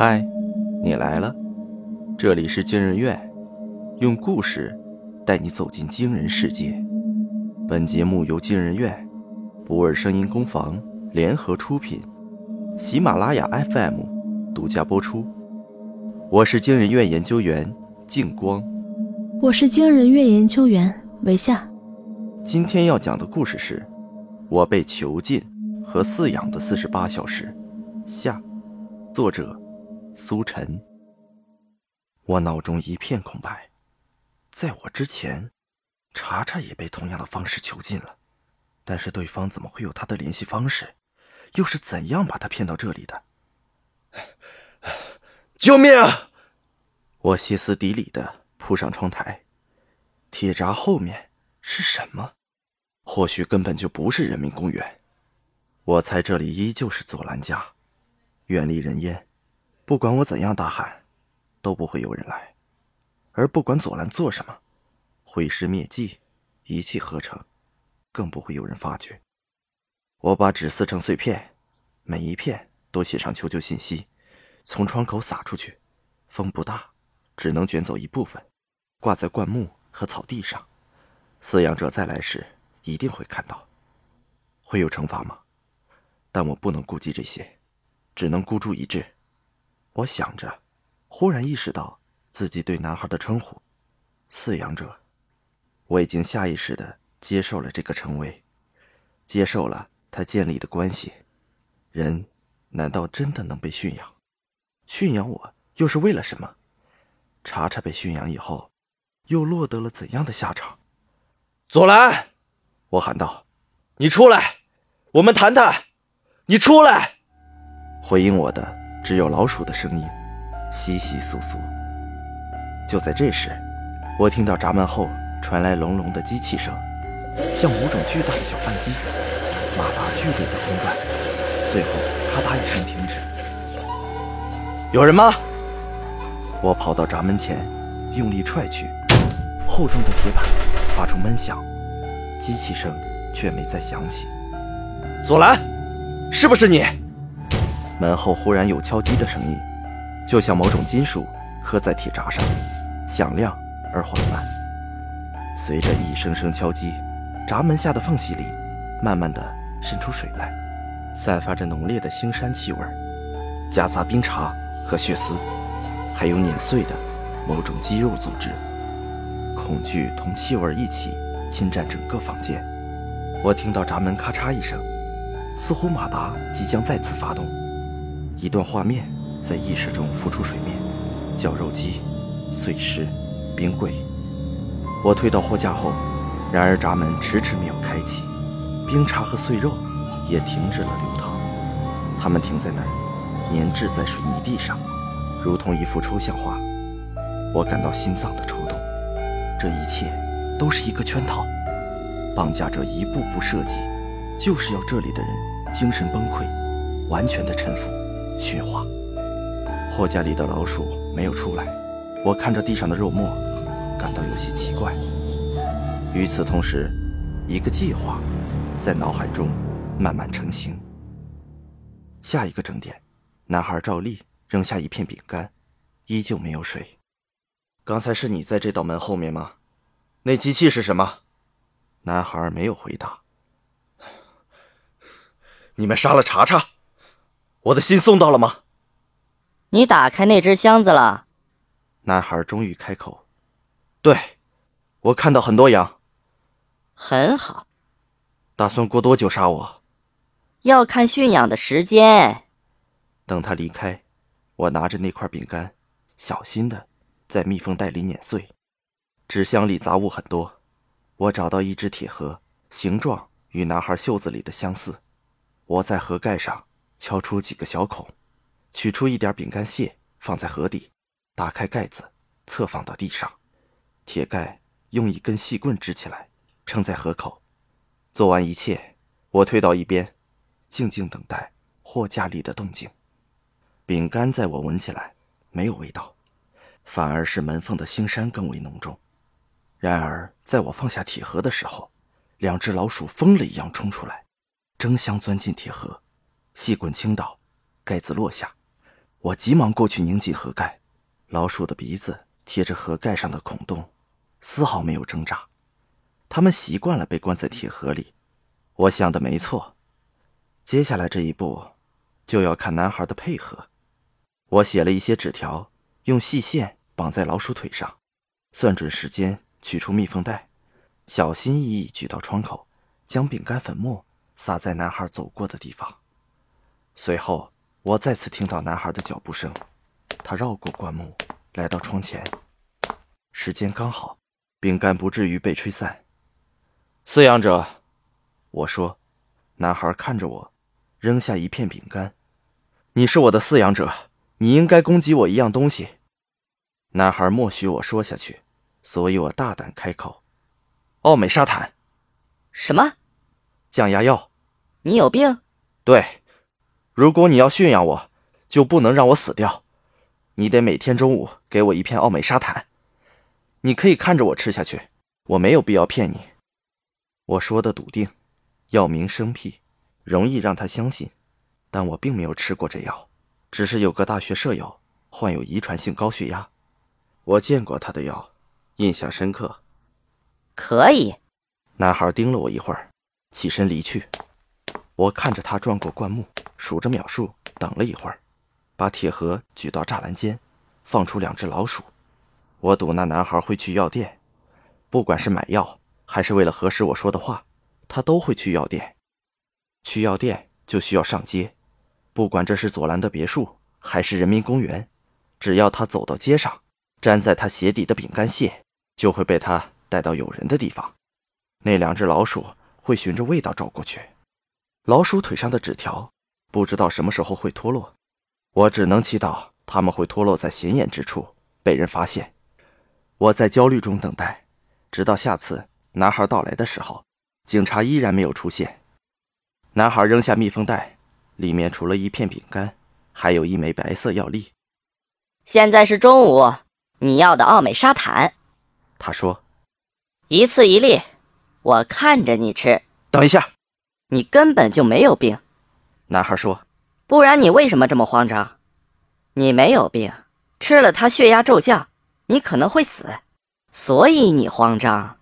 嗨，你来了，这里是惊人院，用故事带你走进惊人世界。本节目由惊人院、不二声音工坊联合出品，喜马拉雅 FM 独家播出。我是惊人院研究员静光，我是惊人院研究员韦夏。今天要讲的故事是我被囚禁和饲养的四十八小时。下，作者。苏晨，我脑中一片空白。在我之前，查查也被同样的方式囚禁了，但是对方怎么会有他的联系方式？又是怎样把他骗到这里的？救命啊！我歇斯底里的扑上窗台。铁闸后面是什么？或许根本就不是人民公园。我猜这里依旧是左兰家，远离人烟。不管我怎样大喊，都不会有人来；而不管左兰做什么，毁尸灭迹，一气呵成，更不会有人发觉。我把纸撕成碎片，每一片都写上求救信息，从窗口撒出去。风不大，只能卷走一部分，挂在灌木和草地上。饲养者再来时一定会看到。会有惩罚吗？但我不能顾及这些，只能孤注一掷。我想着，忽然意识到自己对男孩的称呼“饲养者”，我已经下意识的接受了这个称谓，接受了他建立的关系。人难道真的能被驯养？驯养我又是为了什么？查查被驯养以后，又落得了怎样的下场？左蓝，我喊道：“你出来，我们谈谈。你出来！”回应我的。只有老鼠的声音，窸窸窣窣。就在这时，我听到闸门后传来隆隆的机器声，像某种巨大的搅拌机，马达剧烈的空转，最后咔嗒一声停止。有人吗？我跑到闸门前，用力踹去，厚重的铁板发出闷响，机器声却没再响起。左蓝，是不是你？门后忽然有敲击的声音，就像某种金属刻在铁闸上，响亮而缓慢。随着一声声敲击，闸门下的缝隙里慢慢的渗出水来，散发着浓烈的腥膻气味，夹杂冰碴和血丝，还有碾碎的某种肌肉组织。恐惧同气味一起侵占整个房间。我听到闸门咔嚓一声，似乎马达即将再次发动。一段画面在意识中浮出水面：绞肉机、碎尸、冰柜。我推到货架后，然而闸门迟迟没有开启，冰碴和碎肉也停止了流淌。它们停在那儿，粘滞在水泥地上，如同一幅抽象画。我感到心脏的抽动。这一切都是一个圈套，绑架者一步步设计，就是要这里的人精神崩溃，完全的臣服。驯化。货架里的老鼠没有出来，我看着地上的肉末，感到有些奇怪。与此同时，一个计划在脑海中慢慢成型。下一个整点，男孩照例扔下一片饼干，依旧没有水。刚才是你在这道门后面吗？那机器是什么？男孩没有回答。你们杀了查查。我的心送到了吗？你打开那只箱子了？男孩终于开口：“对，我看到很多羊。”很好。打算过多久杀我？要看驯养的时间。等他离开，我拿着那块饼干，小心的在密封袋里碾碎。纸箱里杂物很多，我找到一只铁盒，形状与男孩袖子里的相似。我在盒盖上。敲出几个小孔，取出一点饼干屑，放在盒底，打开盖子，侧放到地上，铁盖用一根细棍支起来，撑在盒口。做完一切，我退到一边，静静等待货架里的动静。饼干在我闻起来没有味道，反而是门缝的腥膻更为浓重。然而，在我放下铁盒的时候，两只老鼠疯了一样冲出来，争相钻进铁盒。细棍倾倒，盖子落下，我急忙过去拧紧盒盖，老鼠的鼻子贴着盒盖上的孔洞，丝毫没有挣扎。它们习惯了被关在铁盒里。我想的没错，接下来这一步就要看男孩的配合。我写了一些纸条，用细线绑在老鼠腿上，算准时间，取出密封袋，小心翼翼举到窗口，将饼干粉末撒在男孩走过的地方。随后，我再次听到男孩的脚步声，他绕过灌木，来到窗前。时间刚好，饼干不至于被吹散。饲养者，我说。男孩看着我，扔下一片饼干。你是我的饲养者，你应该供给我一样东西。男孩默许我说下去，所以我大胆开口：“奥美沙坦。”什么？降压药？你有病？对。如果你要驯养我，就不能让我死掉。你得每天中午给我一片奥美沙坦。你可以看着我吃下去，我没有必要骗你。我说的笃定，药名生僻，容易让他相信。但我并没有吃过这药，只是有个大学舍友患有遗传性高血压，我见过他的药，印象深刻。可以。男孩盯了我一会儿，起身离去。我看着他转过灌木，数着秒数，等了一会儿，把铁盒举到栅栏间，放出两只老鼠。我赌那男孩会去药店，不管是买药。还是为了核实我说的话，他都会去药店。去药店就需要上街，不管这是左蓝的别墅还是人民公园，只要他走到街上，粘在他鞋底的饼干屑就会被他带到有人的地方。那两只老鼠会循着味道找过去。老鼠腿上的纸条不知道什么时候会脱落，我只能祈祷他们会脱落在显眼之处被人发现。我在焦虑中等待，直到下次。男孩到来的时候，警察依然没有出现。男孩扔下密封袋，里面除了一片饼干，还有一枚白色药粒。现在是中午，你要的奥美沙坦。他说：“一次一粒，我看着你吃。”等一下，你根本就没有病。男孩说：“不然你为什么这么慌张？你没有病，吃了它血压骤降，你可能会死，所以你慌张。”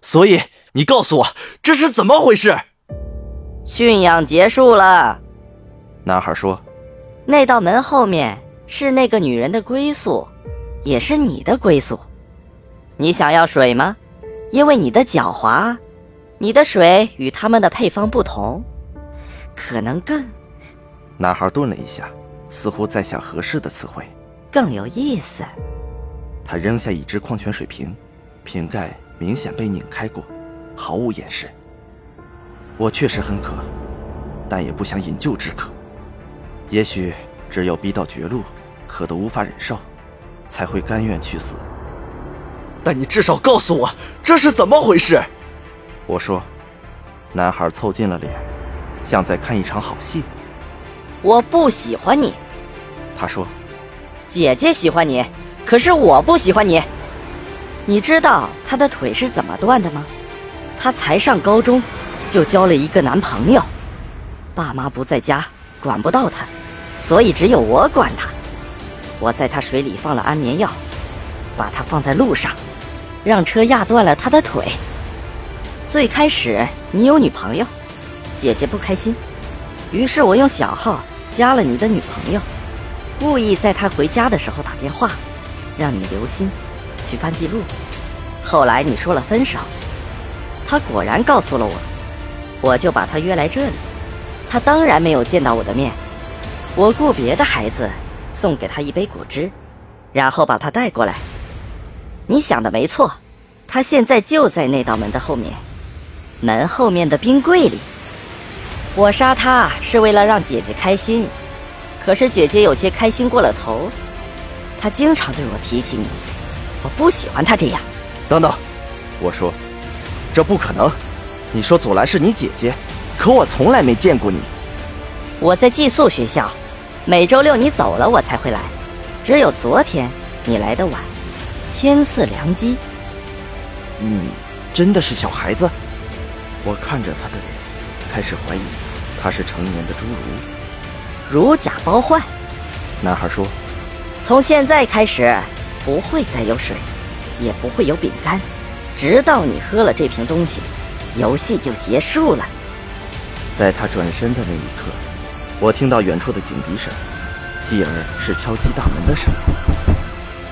所以你告诉我这是怎么回事？驯养结束了，男孩说：“那道门后面是那个女人的归宿，也是你的归宿。你想要水吗？因为你的狡猾，你的水与他们的配方不同，可能更……”男孩顿了一下，似乎在想合适的词汇，更有意思。他扔下一只矿泉水瓶，瓶盖。明显被拧开过，毫无掩饰。我确实很渴，但也不想饮鸩止渴。也许只有逼到绝路，渴得无法忍受，才会甘愿去死。但你至少告诉我这是怎么回事。我说。男孩凑近了脸，像在看一场好戏。我不喜欢你，他说。姐姐喜欢你，可是我不喜欢你。你知道她的腿是怎么断的吗？她才上高中，就交了一个男朋友，爸妈不在家，管不到她，所以只有我管她。我在她水里放了安眠药，把她放在路上，让车压断了她的腿。最开始你有女朋友，姐姐不开心，于是我用小号加了你的女朋友，故意在她回家的时候打电话，让你留心。去翻记录，后来你说了分手，她果然告诉了我，我就把她约来这里。她当然没有见到我的面，我雇别的孩子送给她一杯果汁，然后把她带过来。你想的没错，她现在就在那道门的后面，门后面的冰柜里。我杀他是为了让姐姐开心，可是姐姐有些开心过了头，她经常对我提起你。我不喜欢他这样。等等，我说，这不可能。你说祖兰是你姐姐，可我从来没见过你。我在寄宿学校，每周六你走了我才会来，只有昨天你来的晚，天赐良机。你真的是小孩子？我看着他的脸，开始怀疑他是成年的侏儒，如假包换。男孩说：“从现在开始，不会再有水，也不会有饼干，直到你喝了这瓶东西，游戏就结束了。”在他转身的那一刻，我听到远处的警笛声，继而是敲击大门的声音。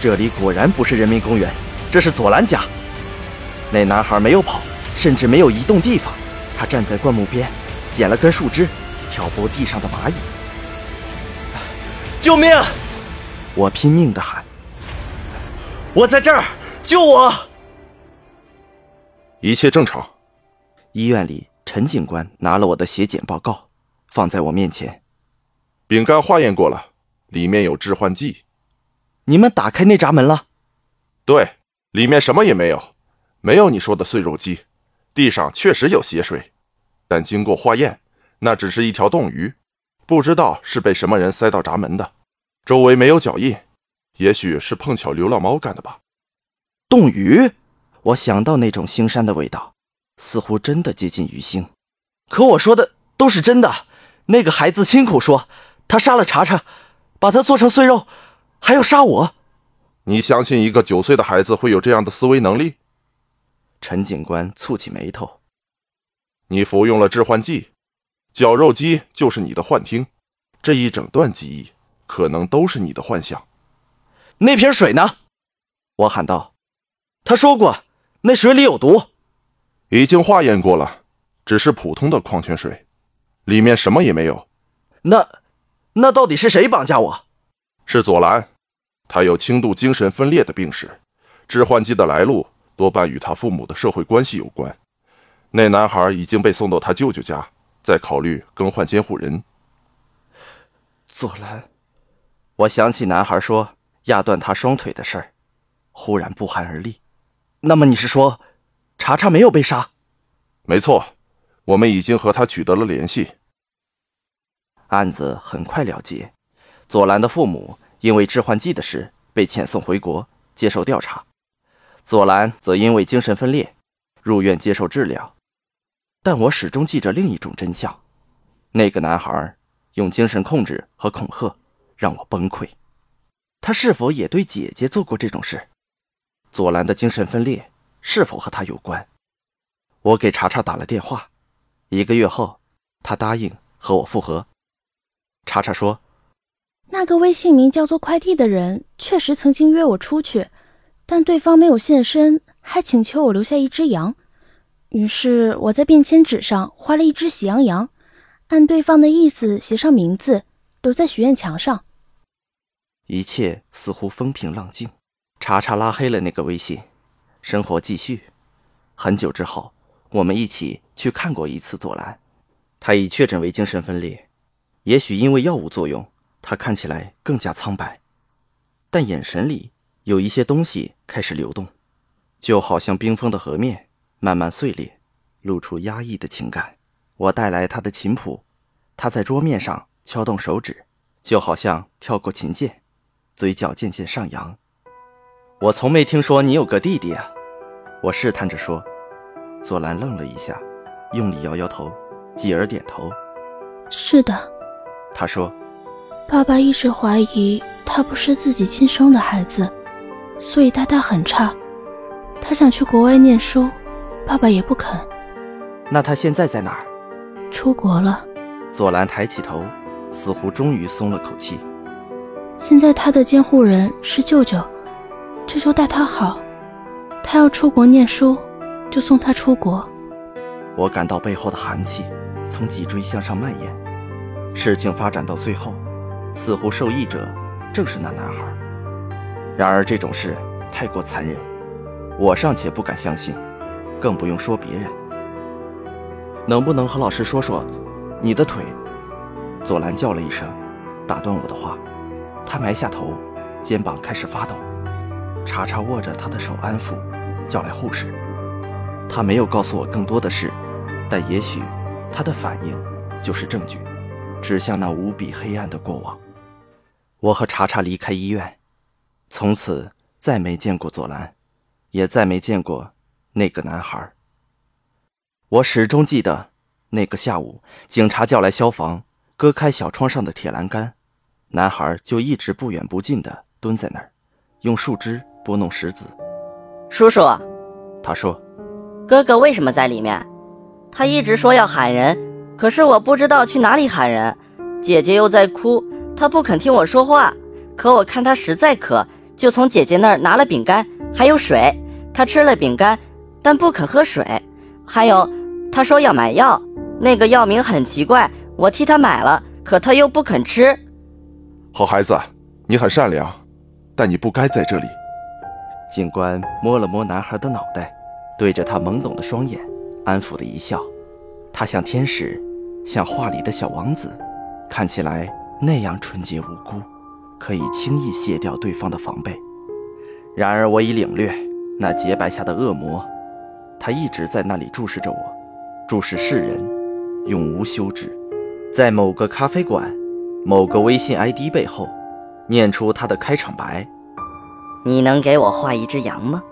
这里果然不是人民公园，这是左兰家。那男孩没有跑，甚至没有移动地方，他站在灌木边，捡了根树枝，挑拨地上的蚂蚁。救命！我拼命的喊：“我在这儿，救我！”一切正常。医院里，陈警官拿了我的血检报告，放在我面前。饼干化验过了，里面有致幻剂。你们打开那闸门了？对，里面什么也没有，没有你说的碎肉鸡。地上确实有血水，但经过化验，那只是一条冻鱼。不知道是被什么人塞到闸门的，周围没有脚印，也许是碰巧流浪猫干的吧。冻鱼，我想到那种腥膻的味道，似乎真的接近鱼腥。可我说的都是真的。那个孩子亲口说，他杀了查查，把他做成碎肉，还要杀我。你相信一个九岁的孩子会有这样的思维能力？陈警官蹙起眉头。你服用了致幻剂。绞肉机就是你的幻听，这一整段记忆可能都是你的幻想。那瓶水呢？我喊道。他说过，那水里有毒。已经化验过了，只是普通的矿泉水，里面什么也没有。那，那到底是谁绑架我？是左蓝，他有轻度精神分裂的病史，致幻剂的来路多半与他父母的社会关系有关。那男孩已经被送到他舅舅家。在考虑更换监护人。左兰，我想起男孩说压断他双腿的事儿，忽然不寒而栗。那么你是说，查查没有被杀？没错，我们已经和他取得了联系。案子很快了结，左兰的父母因为致幻剂的事被遣送回国接受调查，左蓝则因为精神分裂入院接受治疗。但我始终记着另一种真相：那个男孩用精神控制和恐吓让我崩溃。他是否也对姐姐做过这种事？左兰的精神分裂是否和他有关？我给查查打了电话，一个月后，他答应和我复合。查查说：“那个微信名叫做快递的人确实曾经约我出去，但对方没有现身，还请求我留下一只羊。”于是我在便签纸上画了一只喜羊羊，按对方的意思写上名字，留在许愿墙上。一切似乎风平浪静。查查拉黑了那个微信，生活继续。很久之后，我们一起去看过一次左蓝，他已确诊为精神分裂。也许因为药物作用，他看起来更加苍白，但眼神里有一些东西开始流动，就好像冰封的河面。慢慢碎裂，露出压抑的情感。我带来他的琴谱，他在桌面上敲动手指，就好像跳过琴键，嘴角渐渐上扬。我从没听说你有个弟弟啊！我试探着说。左兰愣了一下，用力摇摇头，继而点头：“是的。”他说：“爸爸一直怀疑他不是自己亲生的孩子，所以待他很差。他想去国外念书。”爸爸也不肯。那他现在在哪儿？出国了。左兰抬起头，似乎终于松了口气。现在他的监护人是舅舅，舅舅待他好。他要出国念书，就送他出国。我感到背后的寒气从脊椎向上蔓延。事情发展到最后，似乎受益者正是那男孩。然而这种事太过残忍，我尚且不敢相信。更不用说别人。能不能和老师说说，你的腿？左兰叫了一声，打断我的话。他埋下头，肩膀开始发抖。查查握着他的手安抚，叫来护士。他没有告诉我更多的事，但也许他的反应就是证据，指向那无比黑暗的过往。我和查查离开医院，从此再没见过左兰，也再没见过。那个男孩，我始终记得那个下午，警察叫来消防，割开小窗上的铁栏杆，男孩就一直不远不近地蹲在那儿，用树枝拨弄石子。叔叔，他说：“哥哥为什么在里面？他一直说要喊人，可是我不知道去哪里喊人。姐姐又在哭，他不肯听我说话。可我看他实在渴，就从姐姐那儿拿了饼干，还有水。他吃了饼干，但不肯喝水。还有，他说要买药，那个药名很奇怪，我替他买了，可他又不肯吃。”好孩子，你很善良，但你不该在这里。警官摸了摸男孩的脑袋，对着他懵懂的双眼，安抚的一笑。他像天使，像画里的小王子，看起来那样纯洁无辜，可以轻易卸掉对方的防备。然而我已领略那洁白下的恶魔，他一直在那里注视着我，注视世人，永无休止。在某个咖啡馆。某个微信 ID 背后，念出他的开场白：“你能给我画一只羊吗？”